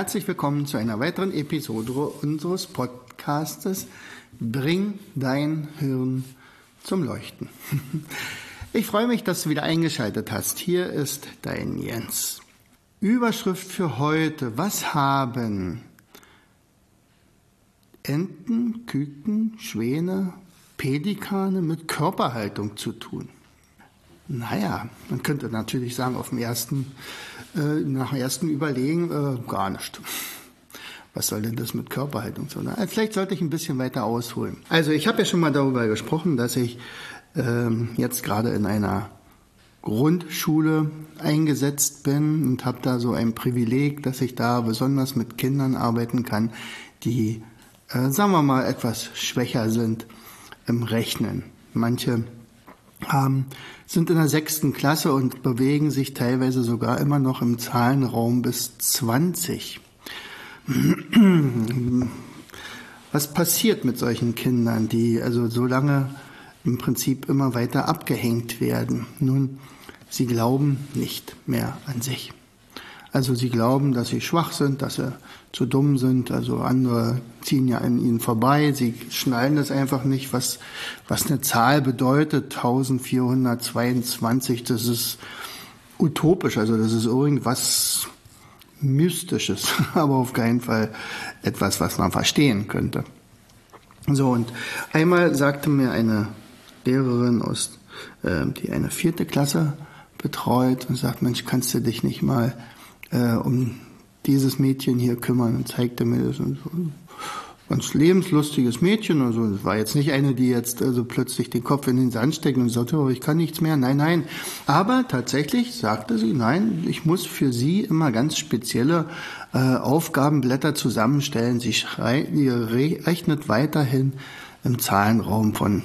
Herzlich willkommen zu einer weiteren Episode unseres Podcastes Bring dein Hirn zum Leuchten. Ich freue mich, dass du wieder eingeschaltet hast. Hier ist dein Jens. Überschrift für heute. Was haben Enten, Küken, Schwäne, Pelikane mit Körperhaltung zu tun? Naja, man könnte natürlich sagen, auf dem ersten, äh, nach dem ersten Überlegen, äh, gar nicht. Was soll denn das mit Körperhaltung zu tun? Also vielleicht sollte ich ein bisschen weiter ausholen. Also ich habe ja schon mal darüber gesprochen, dass ich ähm, jetzt gerade in einer Grundschule eingesetzt bin und habe da so ein Privileg, dass ich da besonders mit Kindern arbeiten kann, die, äh, sagen wir mal, etwas schwächer sind im Rechnen. Manche haben, sind in der sechsten Klasse und bewegen sich teilweise sogar immer noch im Zahlenraum bis 20. Was passiert mit solchen Kindern, die also so lange im Prinzip immer weiter abgehängt werden? Nun, sie glauben nicht mehr an sich. Also sie glauben, dass sie schwach sind, dass sie zu dumm sind. Also andere ziehen ja an ihnen vorbei. Sie schnallen es einfach nicht, was, was eine Zahl bedeutet. 1422, das ist utopisch. Also das ist irgendwas Mystisches, aber auf keinen Fall etwas, was man verstehen könnte. So, und einmal sagte mir eine Lehrerin aus, äh, die eine vierte Klasse betreut und sagt, Mensch, kannst du dich nicht mal äh, um dieses Mädchen hier kümmern und zeigte mir das und so. Ganz lebenslustiges Mädchen, also es war jetzt nicht eine, die jetzt also plötzlich den Kopf in den Sand steckt und sagt, oh, ich kann nichts mehr. Nein, nein. Aber tatsächlich sagte sie, nein, ich muss für sie immer ganz spezielle äh, Aufgabenblätter zusammenstellen. Sie schrei, rechnet weiterhin im Zahlenraum von,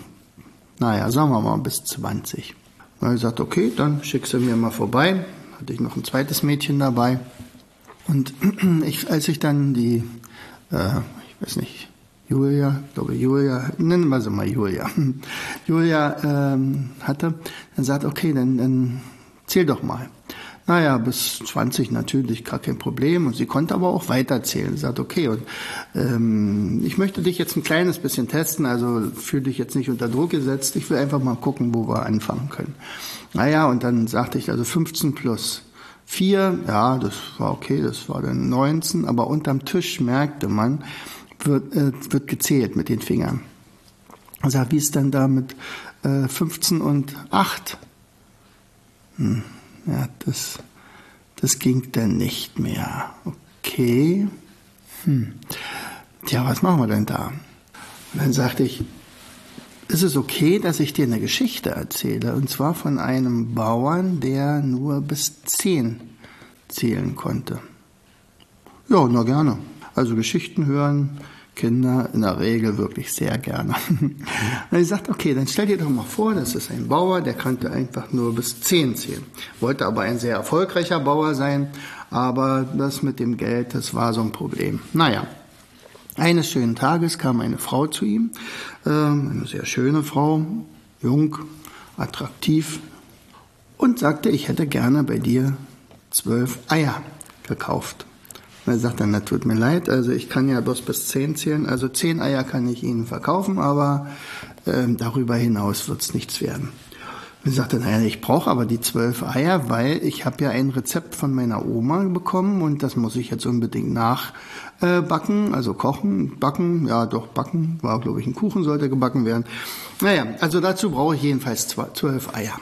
naja, sagen wir mal bis 20. Und ich sagte, okay, dann schick sie mir mal vorbei hatte ich noch ein zweites Mädchen dabei. Und ich, als ich dann die, äh, ich weiß nicht, Julia, glaube Julia, nennen wir sie mal Julia, Julia ähm, hatte, dann sagt, okay, dann, dann zähl doch mal. Naja, bis 20 natürlich gar kein Problem. Und sie konnte aber auch weiterzählen. Sie sagt, okay, und ähm, ich möchte dich jetzt ein kleines bisschen testen, also fühle dich jetzt nicht unter Druck gesetzt. Ich will einfach mal gucken, wo wir anfangen können. Naja, und dann sagte ich also 15 plus 4, ja, das war okay, das war dann 19, aber unterm Tisch merkte man, wird, äh, wird gezählt mit den Fingern. Also wie ist denn da mit äh, 15 und 8? Hm. Ja, das, das ging dann nicht mehr. Okay. Hm. Tja, was machen wir denn da? Und dann sagte ich, ist es okay, dass ich dir eine Geschichte erzähle? Und zwar von einem Bauern, der nur bis zehn zählen konnte. Ja, na gerne. Also Geschichten hören Kinder in der Regel wirklich sehr gerne. Und ich sagte, okay, dann stell dir doch mal vor, das ist ein Bauer, der kannte einfach nur bis zehn zählen. Wollte aber ein sehr erfolgreicher Bauer sein, aber das mit dem Geld, das war so ein Problem. Naja, eines schönen Tages kam eine Frau zu ihm, ähm, eine sehr schöne Frau, jung, attraktiv, und sagte, ich hätte gerne bei dir zwölf Eier gekauft. Er sagt dann, das tut mir leid, also ich kann ja bloß bis zehn zählen, also zehn Eier kann ich Ihnen verkaufen, aber äh, darüber hinaus wird es nichts werden. Und er sagte, naja, ich brauche aber die zwölf Eier, weil ich habe ja ein Rezept von meiner Oma bekommen und das muss ich jetzt unbedingt nachbacken, äh, also kochen, backen, ja doch backen, war glaube ich ein Kuchen sollte gebacken werden. Naja, also dazu brauche ich jedenfalls zwölf Eier.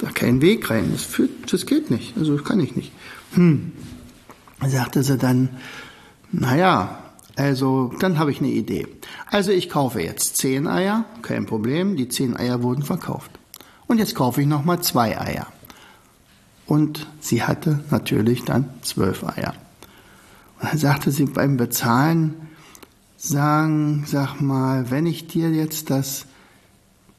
Da kein Weg rein, das, führt, das geht nicht, also kann ich nicht. Hm sagte sie dann, naja, also dann habe ich eine Idee. Also ich kaufe jetzt zehn Eier, kein Problem, die zehn Eier wurden verkauft. Und jetzt kaufe ich nochmal zwei Eier. Und sie hatte natürlich dann zwölf Eier. Und dann sagte sie beim Bezahlen, sagen, sag mal, wenn ich dir jetzt das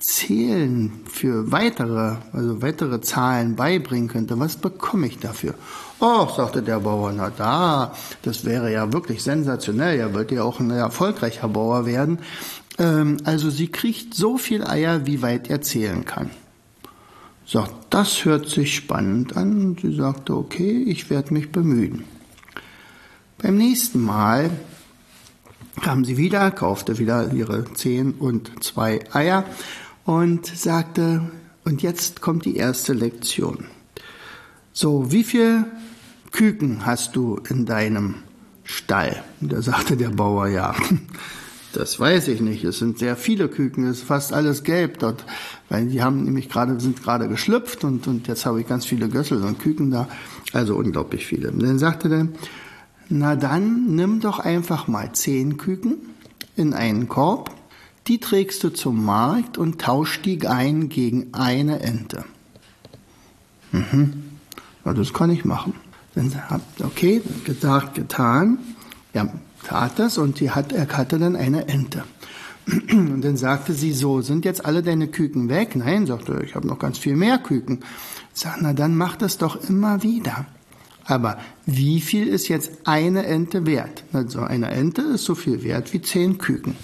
Zählen für weitere, also weitere Zahlen beibringen könnte, was bekomme ich dafür? Oh, sagte der Bauer, na da, das wäre ja wirklich sensationell, er wollte ja auch ein erfolgreicher Bauer werden. Ähm, also sie kriegt so viel Eier, wie weit er zählen kann. Sagt, das hört sich spannend an. Sie sagte, okay, ich werde mich bemühen. Beim nächsten Mal kam sie wieder, kaufte wieder ihre zehn und zwei Eier und sagte, und jetzt kommt die erste Lektion. So, wie viel Küken hast du in deinem Stall? Und da sagte der Bauer, ja, das weiß ich nicht. Es sind sehr viele Küken, es ist fast alles gelb dort, weil die haben nämlich gerade, sind gerade geschlüpft und, und jetzt habe ich ganz viele Gössel und Küken da, also unglaublich viele. Und dann sagte der, na dann nimm doch einfach mal zehn Küken in einen Korb die trägst du zum Markt und tausch die ein gegen eine Ente. Mhm. Ja, das kann ich machen. Dann habt okay, gesagt, getan. Er tat das und die hat, er hatte dann eine Ente. Und dann sagte sie so, sind jetzt alle deine Küken weg? Nein, sagte er, ich habe noch ganz viel mehr Küken. Sag, na dann mach das doch immer wieder. Aber wie viel ist jetzt eine Ente wert? Also eine Ente ist so viel wert wie zehn Küken.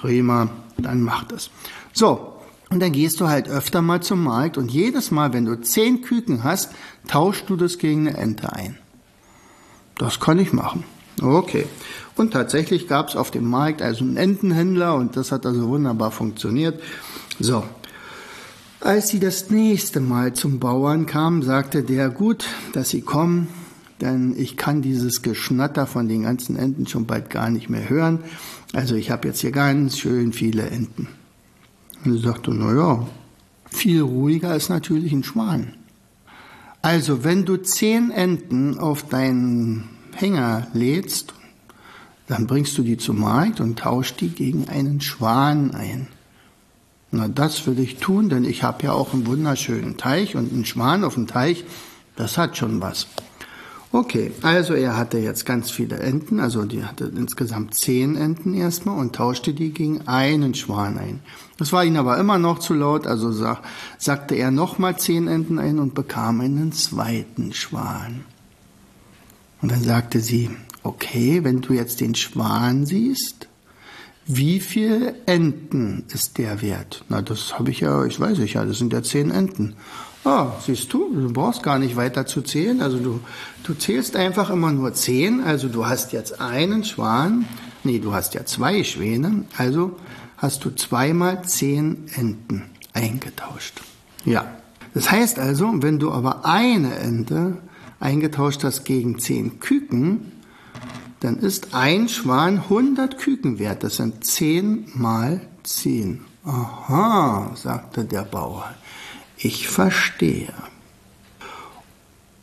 Prima, dann mach das. So, und dann gehst du halt öfter mal zum Markt und jedes Mal, wenn du zehn Küken hast, tauschst du das gegen eine Ente ein. Das kann ich machen. Okay. Und tatsächlich gab es auf dem Markt also einen Entenhändler und das hat also wunderbar funktioniert. So. Als sie das nächste Mal zum Bauern kam, sagte der, gut, dass sie kommen, denn ich kann dieses Geschnatter von den ganzen Enten schon bald gar nicht mehr hören. Also ich habe jetzt hier ganz schön viele Enten. Und sie sagte, na ja, viel ruhiger ist natürlich ein Schwan. Also wenn du zehn Enten auf deinen Hänger lädst, dann bringst du die zum Markt und tauschst die gegen einen Schwan ein. Na, das will ich tun, denn ich habe ja auch einen wunderschönen Teich und einen Schwan auf dem Teich, das hat schon was. Okay, also er hatte jetzt ganz viele Enten, also die hatte insgesamt zehn Enten erstmal und tauschte die gegen einen Schwan ein. Das war ihm aber immer noch zu laut, also sag, sagte er nochmal zehn Enten ein und bekam einen zweiten Schwan. Und dann sagte sie, okay, wenn du jetzt den Schwan siehst, wie viel Enten ist der wert? Na, das habe ich ja, ich weiß ich ja, das sind ja zehn Enten. Ah, siehst du, du brauchst gar nicht weiter zu zählen. Also du, du zählst einfach immer nur zehn. Also du hast jetzt einen Schwan. Nee, du hast ja zwei Schwäne. Also hast du zweimal zehn Enten eingetauscht. Ja. Das heißt also, wenn du aber eine Ente eingetauscht hast gegen zehn Küken, dann ist ein Schwan 100 Küken wert. Das sind zehn mal zehn. Aha, sagte der Bauer. Ich verstehe.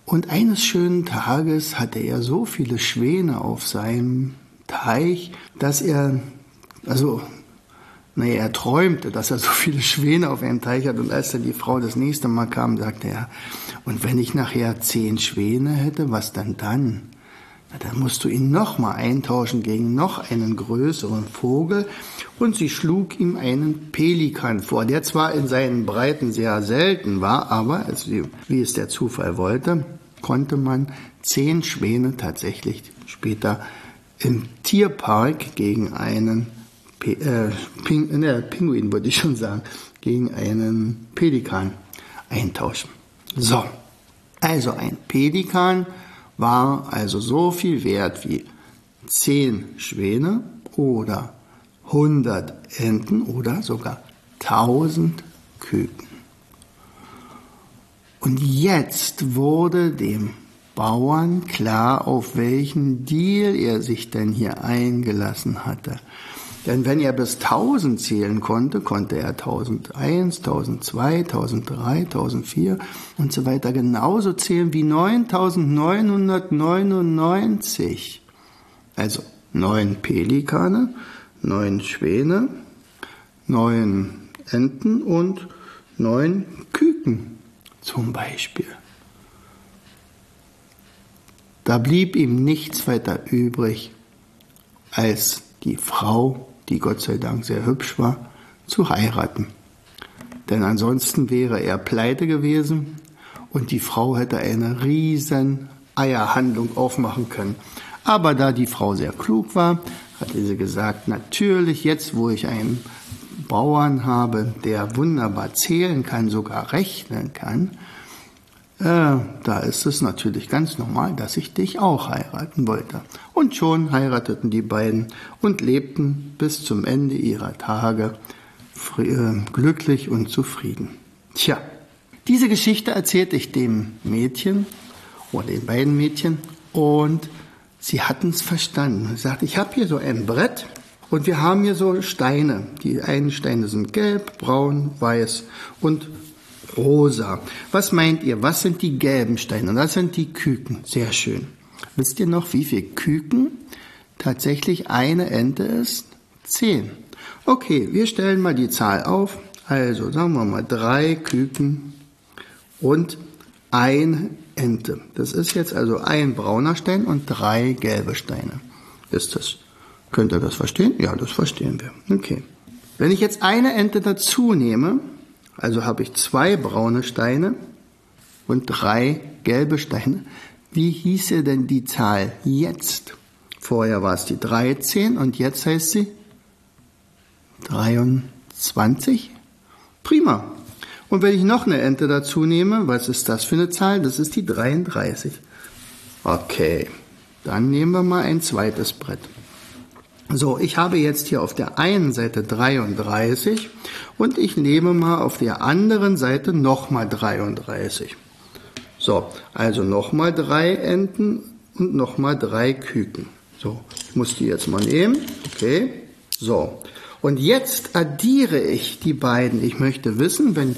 Und eines schönen Tages hatte er so viele Schwäne auf seinem Teich, dass er, also, naja, er träumte, dass er so viele Schwäne auf einem Teich hat. Und als dann die Frau das nächste Mal kam, sagte er, und wenn ich nachher zehn Schwäne hätte, was dann dann? Na, dann musst du ihn nochmal eintauschen gegen noch einen größeren Vogel. Und sie schlug ihm einen Pelikan vor, der zwar in seinen Breiten sehr selten war, aber, also wie es der Zufall wollte, konnte man zehn Schwäne tatsächlich später im Tierpark gegen einen Pe äh, Ping, ne, Pinguin, würde ich schon sagen, gegen einen Pelikan eintauschen. So, also ein Pelikan war also so viel wert wie zehn Schwäne oder 100 Enten oder sogar 1000 Küken. Und jetzt wurde dem Bauern klar, auf welchen Deal er sich denn hier eingelassen hatte. Denn wenn er bis 1000 zählen konnte, konnte er 1001, 1002, 1003, 1004 und so weiter genauso zählen wie 9999. Also neun Pelikane, neun Schwäne, neun Enten und neun Küken zum Beispiel. Da blieb ihm nichts weiter übrig, als die Frau, die Gott sei Dank sehr hübsch war, zu heiraten. Denn ansonsten wäre er pleite gewesen und die Frau hätte eine riesen Eierhandlung aufmachen können. Aber da die Frau sehr klug war, hatte sie gesagt, natürlich jetzt, wo ich einen Bauern habe, der wunderbar zählen kann, sogar rechnen kann, äh, da ist es natürlich ganz normal, dass ich dich auch heiraten wollte. Und schon heirateten die beiden und lebten bis zum Ende ihrer Tage äh, glücklich und zufrieden. Tja, diese Geschichte erzählte ich dem Mädchen oder den beiden Mädchen und sie hatten es verstanden. Sie sagte, ich habe hier so ein Brett und wir haben hier so Steine. Die einen Steine sind gelb, braun, weiß und rosa. Was meint ihr? Was sind die gelben Steine? Das sind die Küken. Sehr schön. Wisst ihr noch, wie viele Küken tatsächlich eine Ente ist? Zehn. Okay, wir stellen mal die Zahl auf. Also sagen wir mal drei Küken und eine Ente. Das ist jetzt also ein brauner Stein und drei gelbe Steine. Ist das? Könnt ihr das verstehen? Ja, das verstehen wir. Okay. Wenn ich jetzt eine Ente dazu nehme, also habe ich zwei braune Steine und drei gelbe Steine. Wie hieße denn die Zahl jetzt? Vorher war es die 13 und jetzt heißt sie 23. Prima. Und wenn ich noch eine Ente dazu nehme, was ist das für eine Zahl? Das ist die 33. Okay, dann nehmen wir mal ein zweites Brett. So, ich habe jetzt hier auf der einen Seite 33 und ich nehme mal auf der anderen Seite nochmal 33. So, also nochmal drei Enten und nochmal drei Küken. So, ich muss die jetzt mal nehmen. Okay, so. Und jetzt addiere ich die beiden. Ich möchte wissen, wenn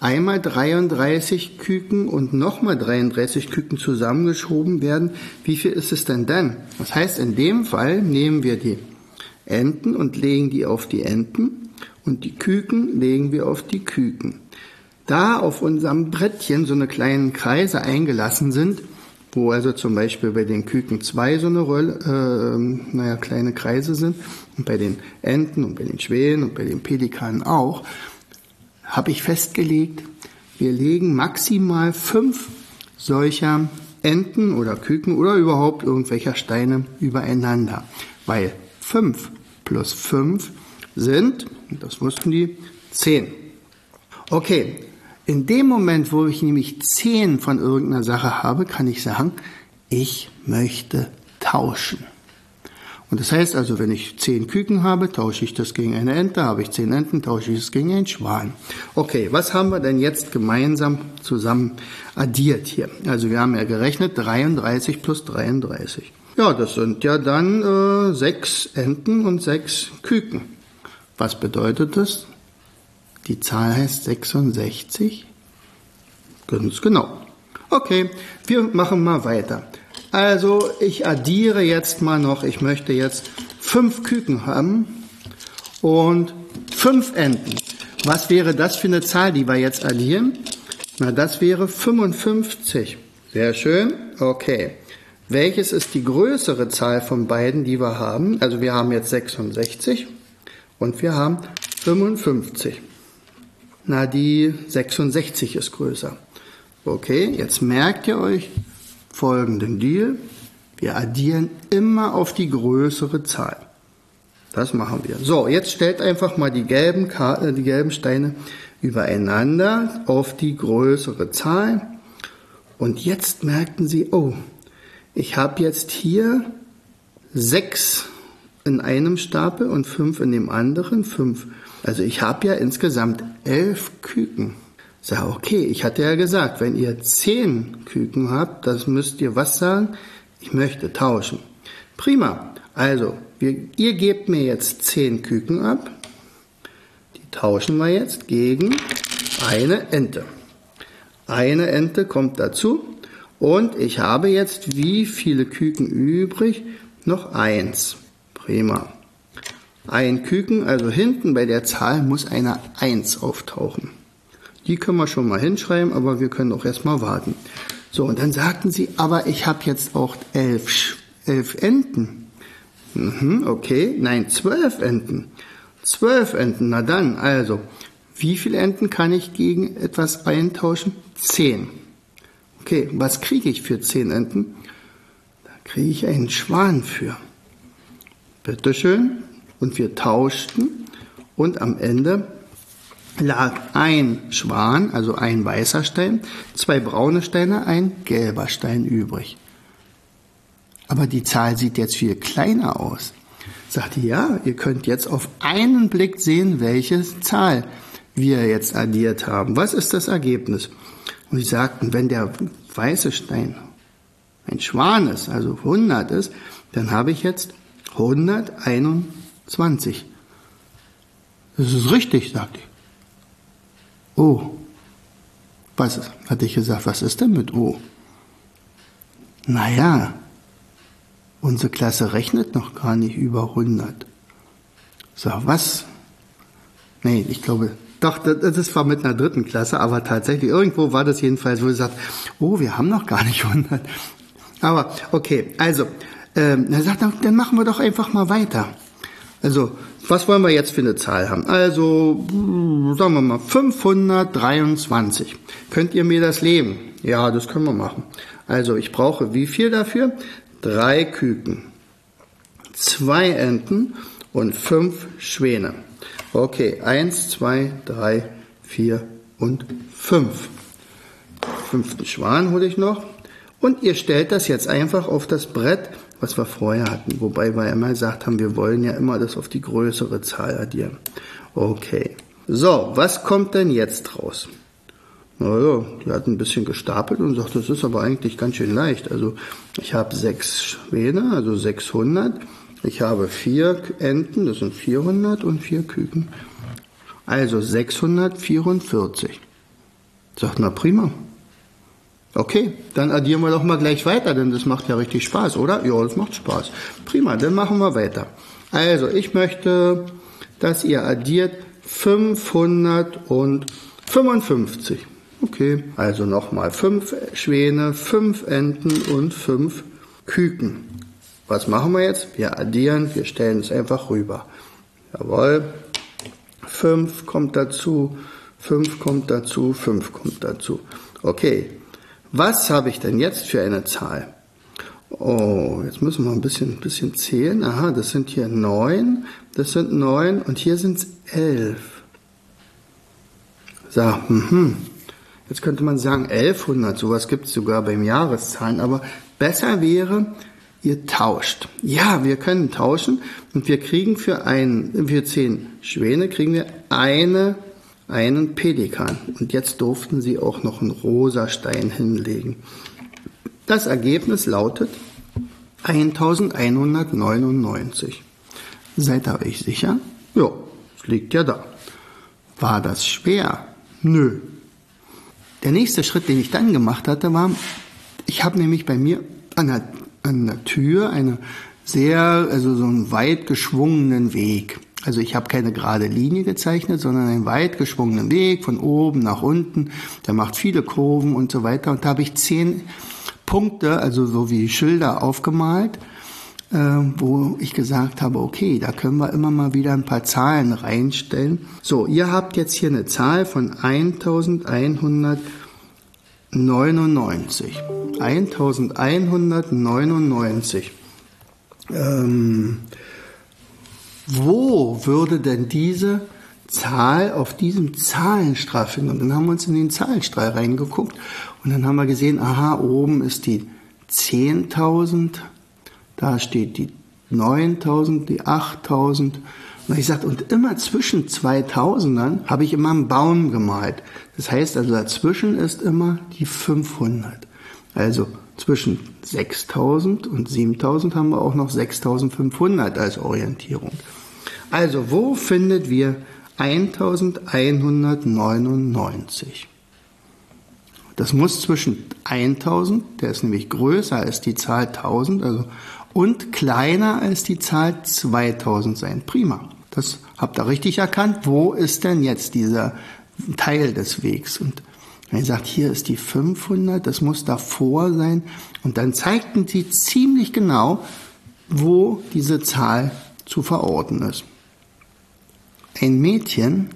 einmal 33 Küken und nochmal 33 Küken zusammengeschoben werden, wie viel ist es denn dann? Das heißt, in dem Fall nehmen wir die Enten und legen die auf die Enten und die Küken legen wir auf die Küken. Da auf unserem Brettchen so eine kleinen Kreise eingelassen sind, wo also zum Beispiel bei den Küken zwei so eine Rolle, äh, naja, kleine Kreise sind und bei den Enten und bei den Schwänen und bei den Pelikanen auch, habe ich festgelegt, wir legen maximal fünf solcher Enten oder Küken oder überhaupt irgendwelcher Steine übereinander, weil fünf plus fünf sind, das wussten die, zehn. Okay, in dem Moment, wo ich nämlich zehn von irgendeiner Sache habe, kann ich sagen, ich möchte tauschen. Und das heißt also, wenn ich zehn Küken habe, tausche ich das gegen eine Ente, habe ich zehn Enten, tausche ich es gegen einen Schwan. Okay, was haben wir denn jetzt gemeinsam zusammen addiert hier? Also wir haben ja gerechnet 33 plus 33. Ja, das sind ja dann äh, sechs Enten und sechs Küken. Was bedeutet das? Die Zahl heißt 66. Ganz genau. Okay, wir machen mal weiter. Also ich addiere jetzt mal noch, ich möchte jetzt fünf Küken haben und fünf Enten. Was wäre das für eine Zahl, die wir jetzt addieren? Na, das wäre 55. Sehr schön. Okay. Welches ist die größere Zahl von beiden, die wir haben? Also wir haben jetzt 66 und wir haben 55. Na, die 66 ist größer. Okay, jetzt merkt ihr euch, folgenden Deal. Wir addieren immer auf die größere Zahl. Das machen wir. So, jetzt stellt einfach mal die gelben, Karten, äh, die gelben Steine übereinander auf die größere Zahl. Und jetzt merkten Sie, oh, ich habe jetzt hier sechs in einem Stapel und fünf in dem anderen. Fünf. Also ich habe ja insgesamt elf Küken. Sag, okay, ich hatte ja gesagt, wenn ihr zehn Küken habt, das müsst ihr was sagen? Ich möchte tauschen. Prima. Also, wir, ihr gebt mir jetzt zehn Küken ab. Die tauschen wir jetzt gegen eine Ente. Eine Ente kommt dazu. Und ich habe jetzt wie viele Küken übrig? Noch eins. Prima. Ein Küken, also hinten bei der Zahl muss eine Eins auftauchen. Die können wir schon mal hinschreiben, aber wir können auch erstmal warten. So, und dann sagten sie, aber ich habe jetzt auch elf, elf Enten. Mhm, okay, nein, zwölf Enten. Zwölf Enten, na dann, also, wie viele Enten kann ich gegen etwas eintauschen? Zehn. Okay, was kriege ich für zehn Enten? Da kriege ich einen Schwan für. Bitteschön. Und wir tauschten und am Ende lag ein Schwan, also ein weißer Stein, zwei braune Steine, ein gelber Stein übrig. Aber die Zahl sieht jetzt viel kleiner aus. Sagte, ja, ihr könnt jetzt auf einen Blick sehen, welche Zahl wir jetzt addiert haben. Was ist das Ergebnis? Und sie sagten, wenn der weiße Stein ein Schwan ist, also 100 ist, dann habe ich jetzt 121. Das ist richtig, sagte ich. Oh. Was hatte ich gesagt, was ist denn mit O? Naja, unsere Klasse rechnet noch gar nicht über 100. So, was? Nee, ich glaube, doch, das war mit einer dritten Klasse, aber tatsächlich, irgendwo war das jedenfalls, wo sie sagt, oh, wir haben noch gar nicht 100. Aber, okay, also, ähm, er sagt, dann machen wir doch einfach mal weiter. Also, was wollen wir jetzt für eine Zahl haben? Also, sagen wir mal 523. Könnt ihr mir das leben? Ja, das können wir machen. Also, ich brauche wie viel dafür? Drei Küken, zwei Enten und fünf Schwäne. Okay, eins, zwei, drei, vier und fünf. Fünften Schwan hole ich noch. Und ihr stellt das jetzt einfach auf das Brett was wir vorher hatten. Wobei wir immer gesagt haben, wir wollen ja immer das auf die größere Zahl addieren. Okay. So, was kommt denn jetzt raus? Naja, die hat ein bisschen gestapelt und sagt, das ist aber eigentlich ganz schön leicht. Also ich habe sechs Schwäne, also 600. Ich habe vier Enten, das sind 400 und vier Küken. Also 644. Sagt, na prima. Okay, dann addieren wir doch mal gleich weiter, denn das macht ja richtig Spaß, oder? Ja, das macht Spaß. Prima, dann machen wir weiter. Also, ich möchte, dass ihr addiert 555. Okay, also nochmal 5 Schwäne, 5 Enten und 5 Küken. Was machen wir jetzt? Wir addieren, wir stellen es einfach rüber. Jawohl. 5 kommt dazu, 5 kommt dazu, 5 kommt dazu. Okay, was habe ich denn jetzt für eine Zahl? Oh, jetzt müssen wir ein bisschen, ein bisschen zählen. Aha, das sind hier neun, das sind neun und hier sind es elf. So, mhm. Jetzt könnte man sagen 1100, sowas gibt es sogar beim Jahreszahlen, aber besser wäre, ihr tauscht. Ja, wir können tauschen und wir kriegen für ein, für zehn Schwäne kriegen wir eine einen Pelikan. Und jetzt durften sie auch noch einen rosa Stein hinlegen. Das Ergebnis lautet 1199. Seid ihr euch sicher? Ja, es liegt ja da. War das schwer? Nö. Der nächste Schritt, den ich dann gemacht hatte, war, ich habe nämlich bei mir an der, an der Tür eine sehr, also so einen weit geschwungenen Weg. Also ich habe keine gerade Linie gezeichnet, sondern einen weit geschwungenen Weg von oben nach unten. Der macht viele Kurven und so weiter. Und da habe ich zehn Punkte, also so wie Schilder aufgemalt, äh, wo ich gesagt habe, okay, da können wir immer mal wieder ein paar Zahlen reinstellen. So, ihr habt jetzt hier eine Zahl von 1199. 1199. Ähm, wo würde denn diese Zahl auf diesem Zahlenstrahl finden? Und dann haben wir uns in den Zahlenstrahl reingeguckt und dann haben wir gesehen, aha, oben ist die 10.000, da steht die 9.000, die 8.000. Und ich sagte, und immer zwischen 2000ern habe ich immer einen Baum gemalt. Das heißt also, dazwischen ist immer die 500. Also zwischen 6000 und 7000 haben wir auch noch 6500 als Orientierung. Also, wo findet wir 1199? Das muss zwischen 1000, der ist nämlich größer als die Zahl 1000, also, und kleiner als die Zahl 2000 sein. Prima. Das habt ihr richtig erkannt. Wo ist denn jetzt dieser Teil des Wegs? Und Und er sagt, hier ist die 500, das muss davor sein. Und dann zeigten sie ziemlich genau, wo diese Zahl zu verorten ist. Ein Mädchen,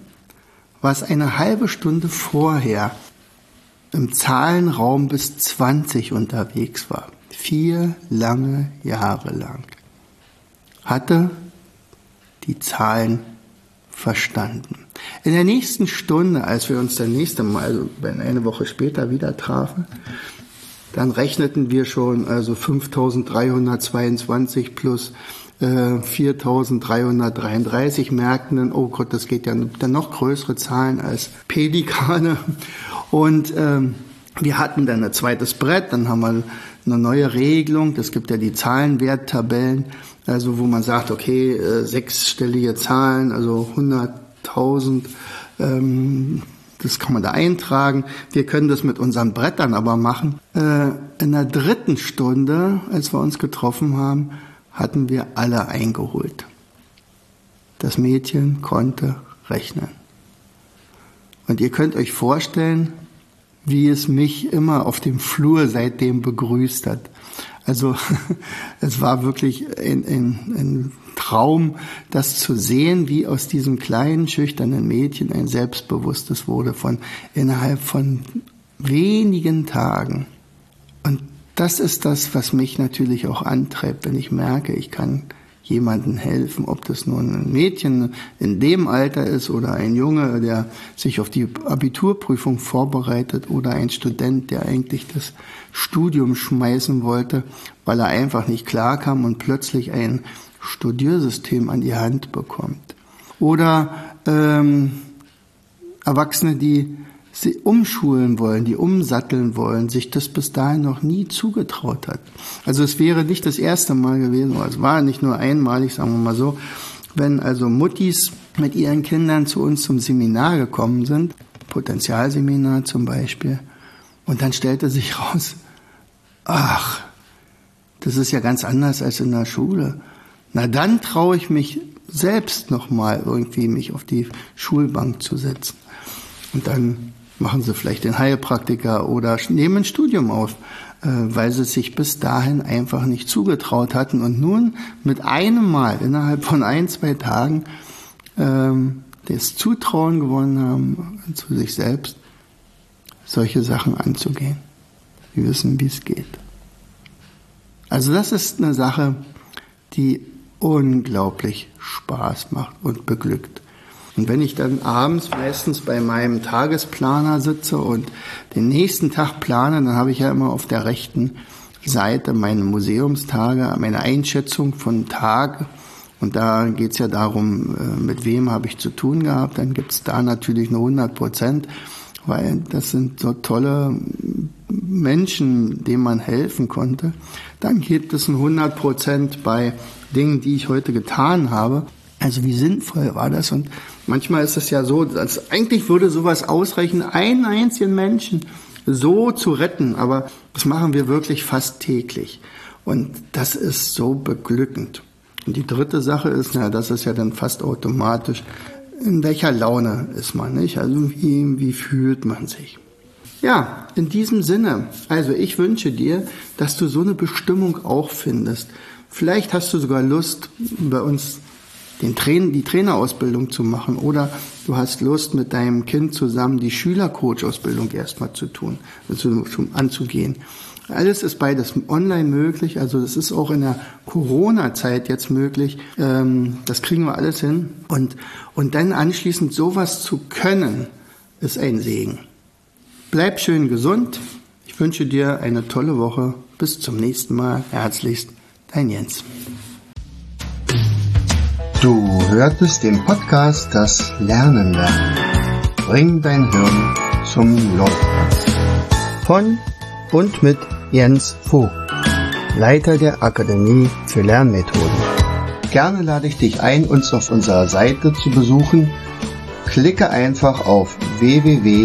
was eine halbe Stunde vorher im Zahlenraum bis 20 unterwegs war, vier lange Jahre lang, hatte die Zahlen verstanden. In der nächsten Stunde, als wir uns das nächste Mal, also eine Woche später wieder trafen, dann rechneten wir schon also 5322 plus äh, 4333, merkten dann, oh Gott, das geht ja dann noch größere Zahlen als Pelikane. Und ähm, wir hatten dann ein zweites Brett, dann haben wir eine neue Regelung. Das gibt ja die Zahlenwerttabellen, also wo man sagt, okay, äh, sechsstellige Zahlen, also 100.000, ähm, das kann man da eintragen. Wir können das mit unseren Brettern aber machen. Äh, in der dritten Stunde, als wir uns getroffen haben, hatten wir alle eingeholt. Das Mädchen konnte rechnen. Und ihr könnt euch vorstellen, wie es mich immer auf dem Flur seitdem begrüßt hat. Also es war wirklich ein, ein, ein Traum, das zu sehen, wie aus diesem kleinen, schüchternen Mädchen ein selbstbewusstes wurde von innerhalb von wenigen Tagen. Und das ist das, was mich natürlich auch antreibt, wenn ich merke, ich kann jemandem helfen, ob das nun ein Mädchen in dem Alter ist oder ein Junge, der sich auf die Abiturprüfung vorbereitet oder ein Student, der eigentlich das Studium schmeißen wollte, weil er einfach nicht klarkam und plötzlich ein Studiersystem an die Hand bekommt. Oder ähm, Erwachsene, die sie umschulen wollen, die umsatteln wollen, sich das bis dahin noch nie zugetraut hat. Also es wäre nicht das erste Mal gewesen, oder es war nicht nur einmalig, sagen wir mal so, wenn also Muttis mit ihren Kindern zu uns zum Seminar gekommen sind, Potenzialseminar zum Beispiel, und dann stellte sich raus, ach, das ist ja ganz anders als in der Schule. Na dann traue ich mich selbst nochmal irgendwie mich auf die Schulbank zu setzen. Und dann machen sie vielleicht den Heilpraktiker oder nehmen ein Studium auf, äh, weil sie sich bis dahin einfach nicht zugetraut hatten und nun mit einem Mal innerhalb von ein, zwei Tagen ähm, das Zutrauen gewonnen haben zu sich selbst, solche Sachen anzugehen. Wir wissen, wie es geht. Also das ist eine Sache, die unglaublich Spaß macht und beglückt. Und wenn ich dann abends meistens bei meinem Tagesplaner sitze und den nächsten Tag plane, dann habe ich ja immer auf der rechten Seite meine Museumstage, meine Einschätzung von Tag. Und da geht es ja darum, äh, mit wem habe ich zu tun gehabt. Dann gibt es da natürlich nur 100 Prozent, weil das sind so tolle Menschen, denen man helfen konnte. Dann gibt es ein 100 Prozent bei Dingen, die ich heute getan habe. Also wie sinnvoll war das? Und manchmal ist es ja so, dass eigentlich würde sowas ausreichen, einen einzigen Menschen so zu retten. Aber das machen wir wirklich fast täglich. Und das ist so beglückend. Und die dritte Sache ist, na, das ist ja dann fast automatisch, in welcher Laune ist man, nicht? Also wie, wie fühlt man sich? Ja, in diesem Sinne, also ich wünsche dir, dass du so eine Bestimmung auch findest. Vielleicht hast du sogar Lust, bei uns den Train die Trainerausbildung zu machen oder du hast Lust mit deinem Kind zusammen die Schülercoach-Ausbildung erstmal zu tun, also anzugehen. Alles ist beides online möglich, also das ist auch in der Corona-Zeit jetzt möglich. Ähm, das kriegen wir alles hin. Und, und dann anschließend sowas zu können, ist ein Segen. Bleib schön gesund. Ich wünsche dir eine tolle Woche. Bis zum nächsten Mal. Herzlichst, dein Jens. Du hörtest den Podcast Das Lernen lernen. Bring dein Hirn zum Laufen. Von und mit Jens Vogt, Leiter der Akademie für Lernmethoden. Gerne lade ich dich ein, uns auf unserer Seite zu besuchen. Klicke einfach auf www.afl-jv.de.